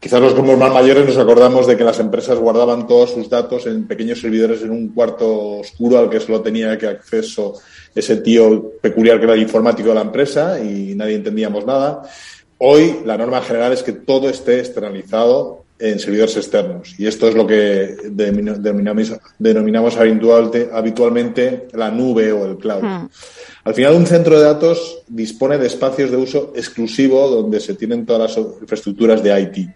H: Quizás los como más mayores nos acordamos de que las empresas guardaban todos sus datos en pequeños servidores en un cuarto oscuro al que solo tenía que acceso ese tío peculiar que era el informático de la empresa y nadie entendíamos nada. Hoy la norma general es que todo esté externalizado en servidores externos. Y esto es lo que denominamos, denominamos habitualmente la nube o el cloud. Hmm. Al final, un centro de datos dispone de espacios de uso exclusivo donde se tienen todas las infraestructuras de IT.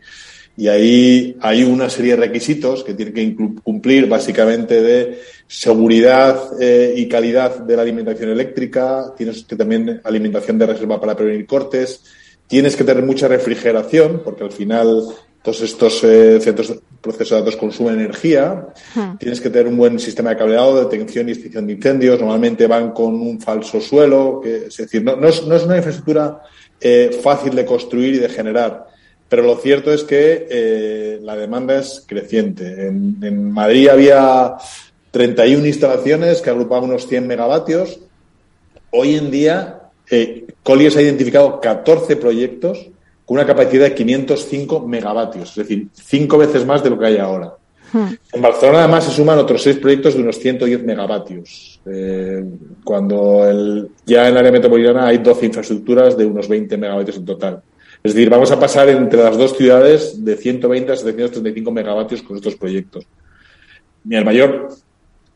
H: Y ahí hay una serie de requisitos que tienen que cumplir básicamente de seguridad eh, y calidad de la alimentación eléctrica, tienes que también alimentación de reserva para prevenir cortes, tienes que tener mucha refrigeración, porque al final todos estos eh, centros procesos de datos consumen energía. Hmm. Tienes que tener un buen sistema de cableado, detección y extinción de incendios. Normalmente van con un falso suelo. Que, es decir, no, es, una infraestructura eh, fácil de construir y de generar. Pero lo cierto es que eh, la demanda es creciente. En, Madrid había 31 instalaciones que agrupaban unos 100 megavatios. Hoy en día, eh, Colliers ha identificado 14 proyectos una capacidad de 505 megavatios, es decir, cinco veces más de lo que hay ahora. Hmm. En Barcelona además se suman otros seis proyectos de unos 110 megavatios, eh, cuando el, ya en el área metropolitana hay 12 infraestructuras de unos 20 megavatios en total. Es decir, vamos a pasar entre las dos ciudades de 120 a 735 megavatios con estos proyectos. el mayor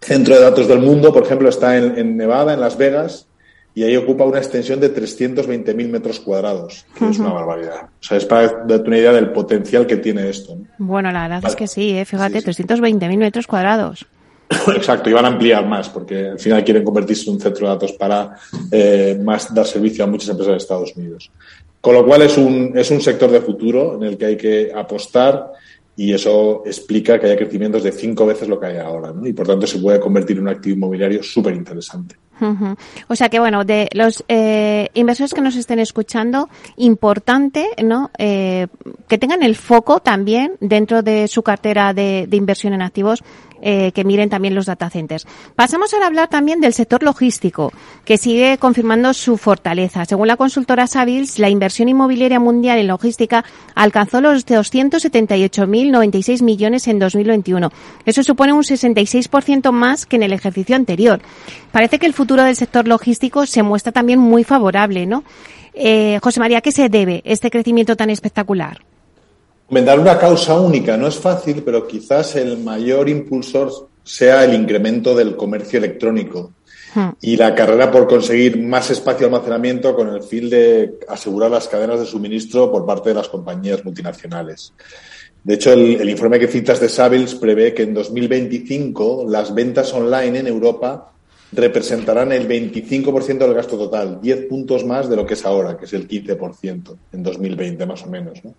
H: centro de datos del mundo, por ejemplo, está en Nevada, en Las Vegas, y ahí ocupa una extensión de 320.000 metros cuadrados, que es una barbaridad. O sea, es para darte una idea del potencial que tiene esto.
A: Bueno, la verdad es que sí, ¿eh? fíjate, 320.000 metros cuadrados.
H: Exacto, y van a ampliar más, porque al final quieren convertirse en un centro de datos para eh, más dar servicio a muchas empresas de Estados Unidos. Con lo cual es un, es un sector de futuro en el que hay que apostar y eso explica que haya crecimientos de cinco veces lo que hay ahora, ¿no? Y por tanto se puede convertir en un activo inmobiliario súper interesante.
A: O sea que bueno, de los eh, inversores que nos estén escuchando, importante, ¿no? Eh, que tengan el foco también dentro de su cartera de inversión en activos eh, que miren también los data centers. Pasamos a hablar también del sector logístico, que sigue confirmando su fortaleza. Según la consultora Savills, la inversión inmobiliaria mundial en logística alcanzó los 278.096 millones en 2021. Eso supone un 66% más que en el ejercicio anterior. Parece que el futuro del sector logístico se muestra también muy favorable, ¿no? Eh, José María, ¿a qué se debe este crecimiento tan espectacular?
H: Dar una causa única no es fácil, pero quizás el mayor impulsor sea el incremento del comercio electrónico hmm. y la carrera por conseguir más espacio de almacenamiento con el fin de asegurar las cadenas de suministro por parte de las compañías multinacionales. De hecho, el, informe que citas de Savills prevé que en 2025 las ventas online en Europa representarán el 25% del gasto total, 10 puntos más de lo que es ahora, que es el 15% en 2020 más o menos. ¿no?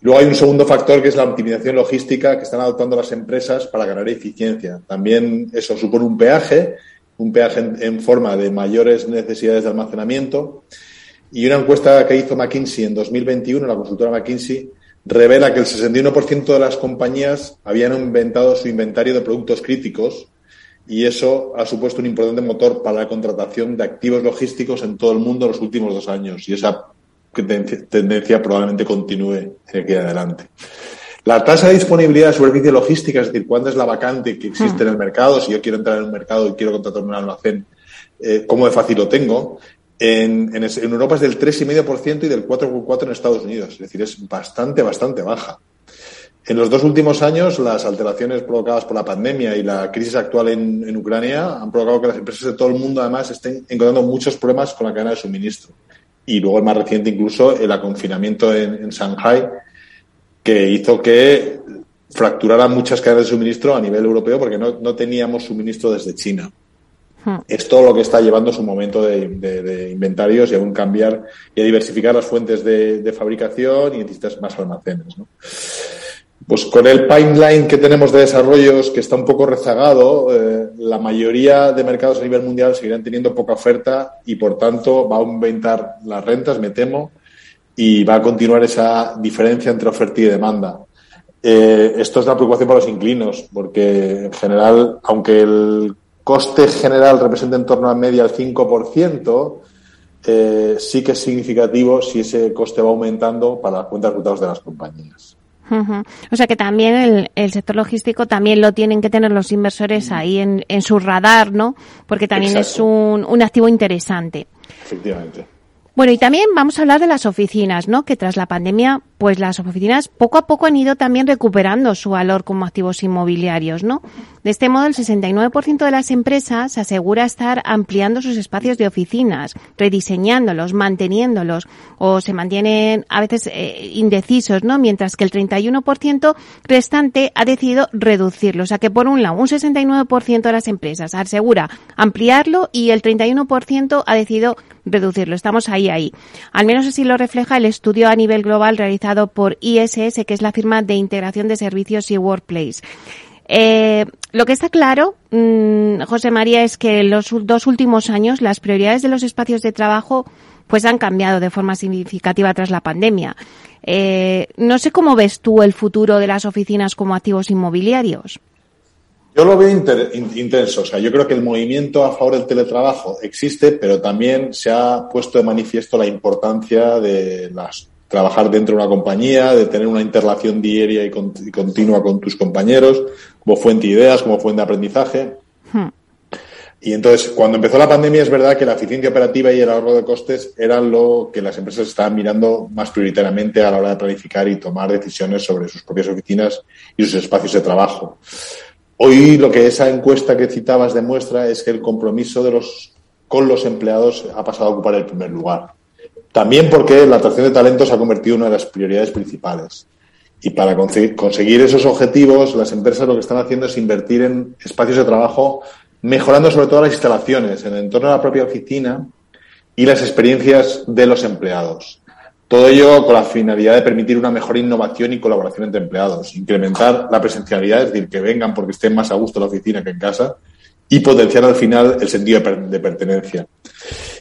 H: Luego hay un segundo factor que es la optimización logística que están adoptando las empresas para ganar eficiencia. También eso supone un peaje, un peaje en, forma de mayores necesidades de almacenamiento. Y una encuesta que hizo McKinsey en 2021, la consultora McKinsey, revela que el 61% de las compañías habían inventado su inventario de productos críticos y eso ha supuesto un importante motor para la contratación de activos logísticos en todo el mundo en los últimos dos años. Y esa tendencia probablemente continúe aquí adelante. La tasa de disponibilidad de superficie logística, es decir, cuándo es la vacante que existe en el mercado, si yo quiero entrar en un mercado y quiero contratar un almacén, eh, ¿cómo de fácil lo tengo? En, Europa es del 3,5% y del 4,4% en Estados Unidos. Es decir, es bastante, bastante baja. En los dos últimos años, las alteraciones provocadas por la pandemia y la crisis actual en, en Ucrania han provocado que las empresas de todo el mundo, además, estén encontrando muchos problemas con la cadena de suministro y luego el más reciente incluso el aconfinamiento en, en Shanghai, que hizo que fracturaran muchas cadenas de suministro a nivel europeo porque no, no teníamos suministro desde China. Hmm. Es todo lo que está llevando su momento de, de, inventarios y a un cambiar y a diversificar las fuentes de, de fabricación y necesitas más almacenes. ¿no? Pues con el pipeline que tenemos de desarrollos que está un poco rezagado, eh, la mayoría de mercados a nivel mundial seguirán teniendo poca oferta y por tanto va a aumentar las rentas, me temo, y va a continuar esa diferencia entre oferta y demanda. Eh, esto es una preocupación para los inclinos, porque en general, aunque el coste general representa en torno a media el 5%, eh, sí que es significativo si ese coste va aumentando para las cuentas resultados de las compañías.
A: O sea que también el, sector logístico también lo tienen que tener los inversores ahí en, su radar, ¿no? Porque también es un, un activo interesante.
H: Efectivamente.
A: Bueno, y también vamos a hablar de las oficinas, ¿no? Que tras la pandemia, pues las oficinas poco a poco han ido también recuperando su valor como activos inmobiliarios, ¿no? De este modo, el 69% de las empresas asegura estar ampliando sus espacios de oficinas, rediseñándolos, manteniéndolos, o se mantienen a veces eh, indecisos, ¿no? Mientras que el 31% restante ha decidido reducirlo. O sea que, por un lado, un 69% de las empresas asegura ampliarlo y el 31% ha decidido reducirlo. Estamos ahí, ahí. Al menos así lo refleja el estudio a nivel global realizado por ISS, que es la firma de integración de servicios y Workplace. Eh, lo que está claro, mm, José María, es que en los dos últimos años las prioridades de los espacios de trabajo pues han cambiado de forma significativa tras la pandemia. Eh, no sé cómo ves tú el futuro de las oficinas como activos inmobiliarios.
H: Yo lo veo intenso. O sea, yo creo que el movimiento a favor del teletrabajo existe, pero también se ha puesto de manifiesto la importancia de las, trabajar dentro de una compañía, de tener una interrelación diaria y, continua con tus compañeros, como fuente de ideas, como fuente de aprendizaje. Hmm. Y entonces, cuando empezó la pandemia, es verdad que la eficiencia operativa y el ahorro de costes eran lo que las empresas estaban mirando más prioritariamente a la hora de planificar y tomar decisiones sobre sus propias oficinas y sus espacios de trabajo. Hoy lo que esa encuesta que citabas demuestra es que el compromiso de los, con los empleados ha pasado a ocupar el primer lugar. También porque la atracción de talentos se ha convertido en una de las prioridades principales. Y para conseguir esos objetivos, las empresas lo que están haciendo es invertir en espacios de trabajo, mejorando sobre todo las instalaciones, en el entorno de la propia oficina y las experiencias de los empleados. Todo ello con la finalidad de permitir una mejor innovación y colaboración entre empleados, incrementar la presencialidad, es decir, que vengan porque estén más a gusto en la oficina que en casa, y potenciar al final el sentido de pertenencia.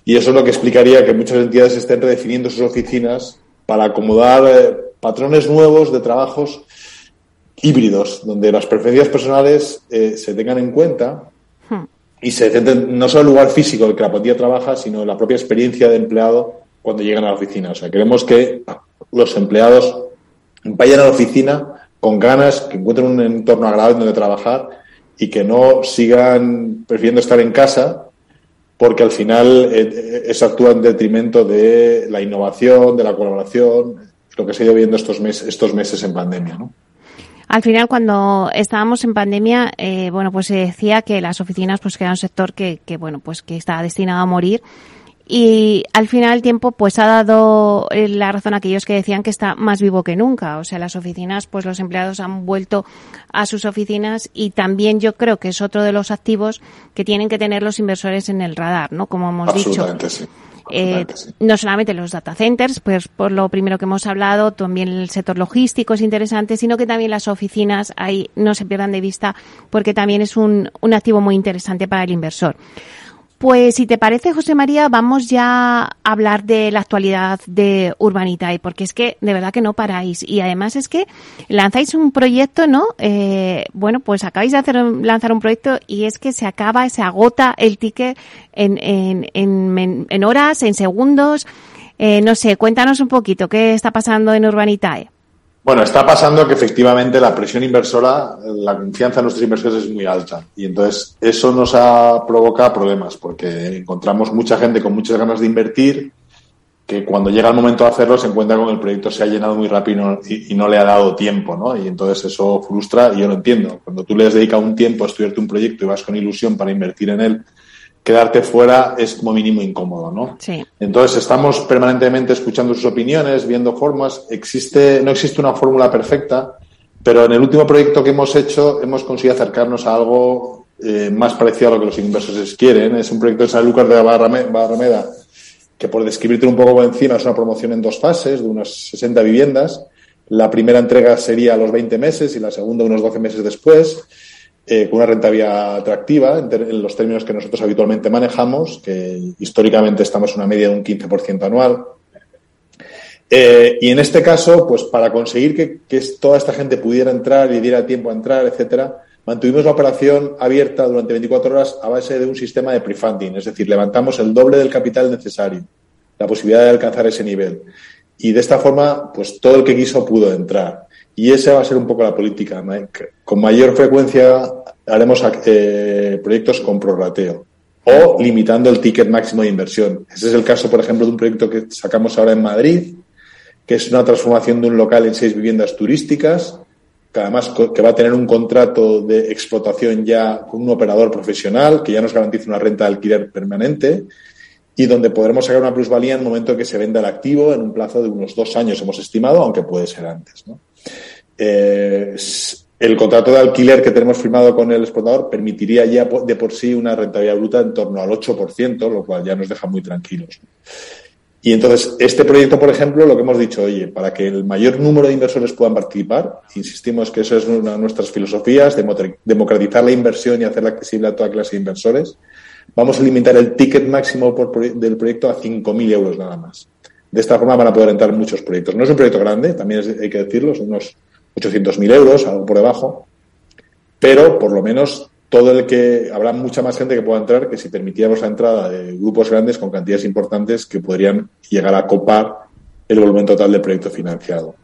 H: Y eso es lo que explicaría que muchas entidades estén redefiniendo sus oficinas para acomodar eh, patrones nuevos de trabajos híbridos, donde las preferencias personales eh, se tengan en cuenta hmm. y se centren no solo en el lugar físico en el que la plantilla trabaja, sino en la propia experiencia de empleado cuando llegan a la oficina. O sea, queremos que los empleados vayan a la oficina con ganas, que encuentren un entorno agradable donde trabajar y que no sigan prefiriendo estar en casa porque al final eh, eh, eso actúa en detrimento de la innovación, de la colaboración, lo que se ha ido viendo estos meses, estos meses en pandemia, ¿no?
A: Al final, cuando estábamos en pandemia, eh, bueno, pues se decía que las oficinas, pues que era un sector que, que, bueno, pues que estaba destinado a morir y al final el tiempo pues ha dado eh, la razón a aquellos que decían que está más vivo que nunca. O sea, las oficinas, pues los empleados han vuelto a sus oficinas y también yo creo que es otro de los activos que tienen que tener los inversores en el radar, ¿no? Como hemos dicho. Eh, no solamente los data centers, pues por lo primero que hemos hablado, también el sector logístico es interesante, sino que también las oficinas ahí no se pierdan de vista porque también es un, un activo muy interesante para el inversor. Pues si te parece, José María, vamos ya a hablar de la actualidad de Urbanitae, porque es que de verdad que no paráis. Y además es que lanzáis un proyecto, ¿no? Eh, bueno, pues acabáis de hacer, lanzar un proyecto y es que se acaba, se agota el ticket en, en, en, en horas, en segundos. Eh, no sé, cuéntanos un poquito qué está pasando en Urbanitae.
H: Bueno, está pasando que efectivamente la presión inversora, la confianza en nuestros inversores es muy alta y entonces eso nos ha provocado problemas porque encontramos mucha gente con muchas ganas de invertir que cuando llega el momento de hacerlo se encuentra con el proyecto se ha llenado muy rápido y, no le ha dado tiempo, ¿no? Y entonces eso frustra y yo lo entiendo. Cuando tú le has dedicado un tiempo a estudiarte un proyecto y vas con ilusión para invertir en él, quedarte fuera es como mínimo incómodo, ¿no?
A: Sí.
H: Entonces estamos permanentemente escuchando sus opiniones, viendo formas. Existe, no existe una fórmula perfecta, pero en el último proyecto que hemos hecho hemos conseguido acercarnos a algo eh, más parecido a lo que los inversores quieren. Es un proyecto de San Lucas de la Barrameda, que por describirte un poco por encima es una promoción en dos fases de unas 60 viviendas. La primera entrega sería a los 20 meses y la segunda unos 12 meses después. Eh, con una rentabilidad atractiva en, los términos que nosotros habitualmente manejamos, que históricamente estamos en una media de un 15% anual. Eh, y en este caso, pues para conseguir que, toda esta gente pudiera entrar y diera tiempo a entrar, etcétera, mantuvimos la operación abierta durante 24 horas a base de un sistema de prefunding, es decir, levantamos el doble del capital necesario, la posibilidad de alcanzar ese nivel. Y de esta forma, pues todo el que quiso pudo entrar. Y esa va a ser un poco la política. Con mayor frecuencia haremos eh, proyectos con prorrateo o limitando el ticket máximo de inversión. Ese es el caso, por ejemplo, de un proyecto que sacamos ahora en Madrid, que es una transformación de un local en seis viviendas turísticas, que además que va a tener un contrato de explotación ya con un operador profesional, que ya nos garantiza una renta de alquiler permanente y donde podremos sacar una plusvalía en el momento en que se venda el activo en un plazo de unos dos años, hemos estimado, aunque puede ser antes. Eh, el contrato de alquiler que tenemos firmado con el exportador permitiría ya de por sí una rentabilidad bruta en torno al 8%, lo cual ya nos deja muy tranquilos. Y entonces, este proyecto, por ejemplo, lo que hemos dicho, oye, para que el mayor número de inversores puedan participar, insistimos que eso es una de nuestras filosofías, democratizar la inversión y hacerla accesible a toda clase de inversores, vamos a limitar el ticket máximo del proyecto a 5.000 euros nada más. De esta forma van a poder entrar muchos proyectos. No es un proyecto grande, también hay que decirlo, son unos 800.000 euros, algo por debajo, pero por lo menos todo el que habrá mucha más gente que pueda entrar que si permitiéramos la entrada de grupos grandes con cantidades importantes que podrían llegar a copar el volumen total del proyecto financiado.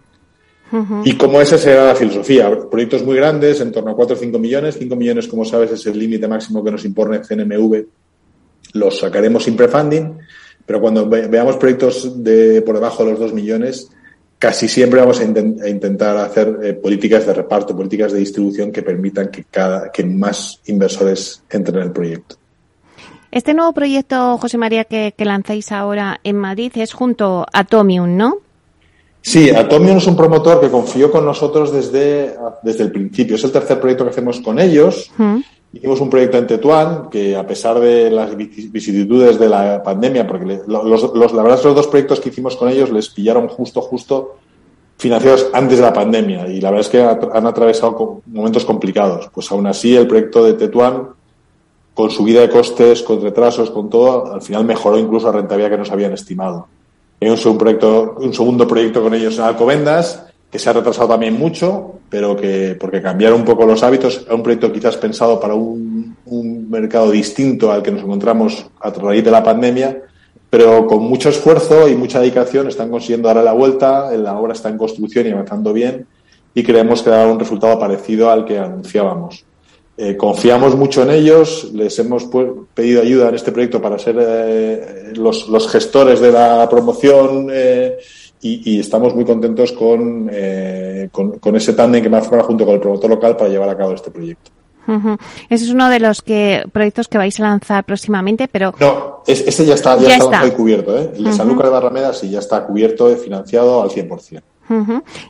H: Y como esa será la filosofía, proyectos muy grandes, en torno a 4 o 5 millones, 5 millones, como sabes, es el límite máximo que nos impone CNMV, los sacaremos sin prefunding, pero cuando veamos proyectos de por debajo de los 2 millones, casi siempre vamos a, intentar hacer eh, políticas de reparto, políticas de distribución que permitan que, cada, que más inversores entren en el proyecto.
A: Este nuevo proyecto, José María, que, lanzáis ahora en Madrid es junto a Atomium, ¿no?
H: Sí, Atomium es un promotor que confió con nosotros desde, desde el principio. Es el tercer proyecto que hacemos con ellos. Hicimos un proyecto en Tetuán que, a pesar de las vicisitudes de la pandemia, porque los, los, la verdad es que los dos proyectos que hicimos con ellos les pillaron justo, justo financiados antes de la pandemia y la verdad es que han atravesado momentos complicados. Pues aún así, el proyecto de Tetuán, con subida de costes, con retrasos, con todo, al final mejoró incluso la rentabilidad que nos habían estimado. Hay un, proyecto, un segundo proyecto con ellos en Alcobendas que se ha retrasado también mucho, pero que porque cambiaron un poco los hábitos, es un proyecto quizás pensado para un, mercado distinto al que nos encontramos a raíz de la pandemia, pero con mucho esfuerzo y mucha dedicación están consiguiendo darle la vuelta, la obra está en construcción y avanzando bien y creemos que dará un resultado parecido al que anunciábamos. Eh, confiamos mucho en ellos, les hemos pedido ayuda en este proyecto para ser eh, los, los, gestores de la promoción eh, y, estamos muy contentos eh, con, con, ese tándem que me ha formado junto con el promotor local para llevar a cabo este proyecto.
A: Ese es uno de los que proyectos que vais a lanzar próximamente, pero...
H: No, este ya está, ya, está, cubierto. ¿eh? El de San Lucas de Barrameda sí ya está cubierto y financiado al 100%.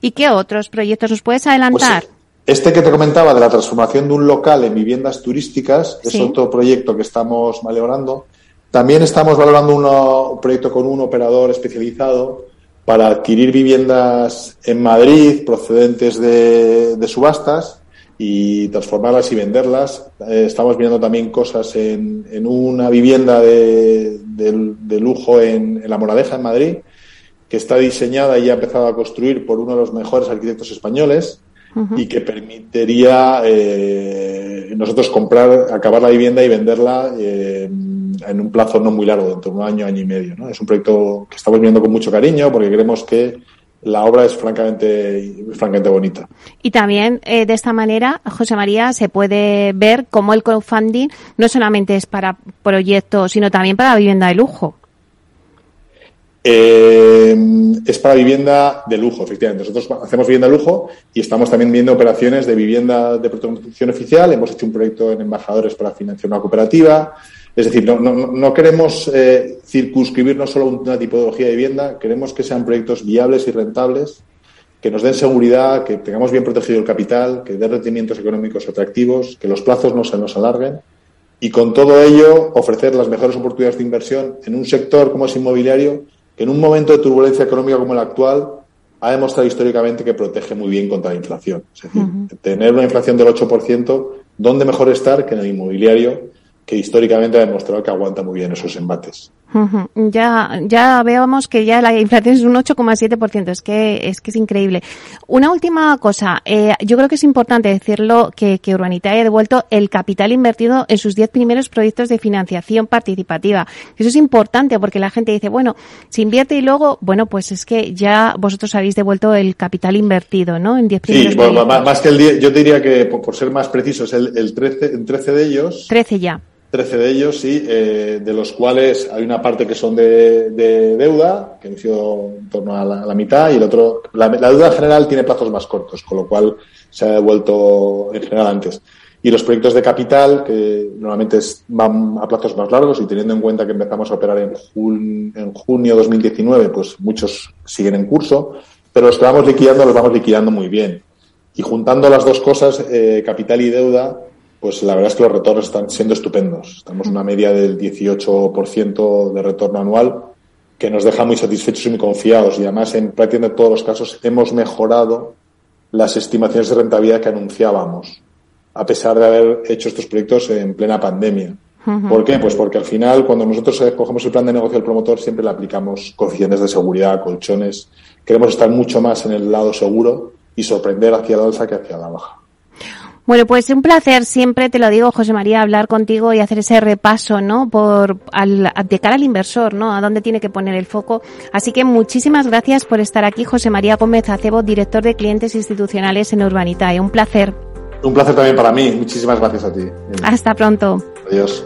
A: ¿Y qué otros proyectos nos puedes adelantar? Pues,
H: este que te comentaba de la transformación de un local en viviendas turísticas es otro proyecto que estamos valorando. También estamos valorando un proyecto con un operador especializado para adquirir viviendas en Madrid procedentes de, subastas y transformarlas y venderlas. Eh, estamos viendo también cosas en, en una vivienda de, lujo en, La Moradeja, en Madrid, que está diseñada y ha empezado a construir por uno de los mejores arquitectos españoles y que permitiría eh, nosotros comprar, acabar la vivienda y venderla. Eh, en un plazo no muy largo, dentro de un año, año y medio. ¿no? Es un proyecto que estamos viendo con mucho cariño porque creemos que la obra es francamente, francamente bonita.
A: Y también eh, de esta manera, José María, se puede ver cómo el crowdfunding no solamente es para proyectos, sino también para vivienda de lujo.
H: Eh, es para vivienda de lujo, efectivamente. Nosotros hacemos vivienda de lujo y estamos también viendo operaciones de vivienda de protección oficial. Hemos hecho un proyecto en embajadores para financiar una cooperativa. Es decir, no, no, no queremos eh, circunscribirnos solo a una tipología de vivienda, queremos que sean proyectos viables y rentables, que nos den seguridad, que tengamos bien protegido el capital, que den rendimientos económicos atractivos, que los plazos no se nos alarguen y con todo ello ofrecer las mejores oportunidades de inversión en un sector como es inmobiliario, que en un momento de turbulencia económica como el actual ha demostrado históricamente que protege muy bien contra la inflación. Es decir, tener una inflación del 8%, ¿dónde mejor estar que en el inmobiliario? Que históricamente ha demostrado que aguanta muy bien esos embates.
A: Ya, ya veamos que ya la inflación es un 8,7%. Es que, es que es increíble. Una última cosa. Eh, yo creo que es importante decirlo que, que Urbanita haya devuelto el capital invertido en sus 10 primeros proyectos de financiación participativa. Eso es importante porque la gente dice, bueno, se invierte y luego, bueno, pues es que ya vosotros habéis devuelto el capital invertido, ¿no? En 10 primeros
H: Sí, más, que el 10, yo diría que, por, ser más precisos, el, el 13, en 13 de ellos.
A: 13 ya
H: 13 de ellos, sí, eh, de los cuales hay una parte que son de, deuda, que han sido en torno a la, mitad, y el otro, la, deuda general tiene plazos más cortos, con lo cual se ha devuelto en general antes. Y los proyectos de capital, que normalmente van a plazos más largos, y teniendo en cuenta que empezamos a operar en, jun, en junio 2019, pues muchos siguen en curso, pero los que vamos liquidando los vamos liquidando muy bien. Y juntando las dos cosas, eh, capital y deuda, pues la verdad es que los retornos están siendo estupendos. Estamos en una media del 18% de retorno anual que nos deja muy satisfechos y muy confiados. Y además, en prácticamente todos los casos, hemos mejorado las estimaciones de rentabilidad que anunciábamos, a pesar de haber hecho estos proyectos en plena pandemia. ¿Por qué? Pues porque al final, cuando nosotros cogemos el plan de negocio del promotor, siempre le aplicamos coeficientes de seguridad, colchones. Queremos estar mucho más en el lado seguro y sorprender hacia la alza que hacia la baja.
A: Bueno, pues un placer siempre, te lo digo, José María, hablar contigo y hacer ese repaso, ¿no? Por, al, de cara al inversor, ¿no? A dónde tiene que poner el foco. Así que muchísimas gracias por estar aquí, José María Gómez Acebo, director de clientes institucionales en Urbanitae. Un placer.
H: Un placer también para mí. Muchísimas gracias a ti.
A: Hasta pronto.
H: Adiós.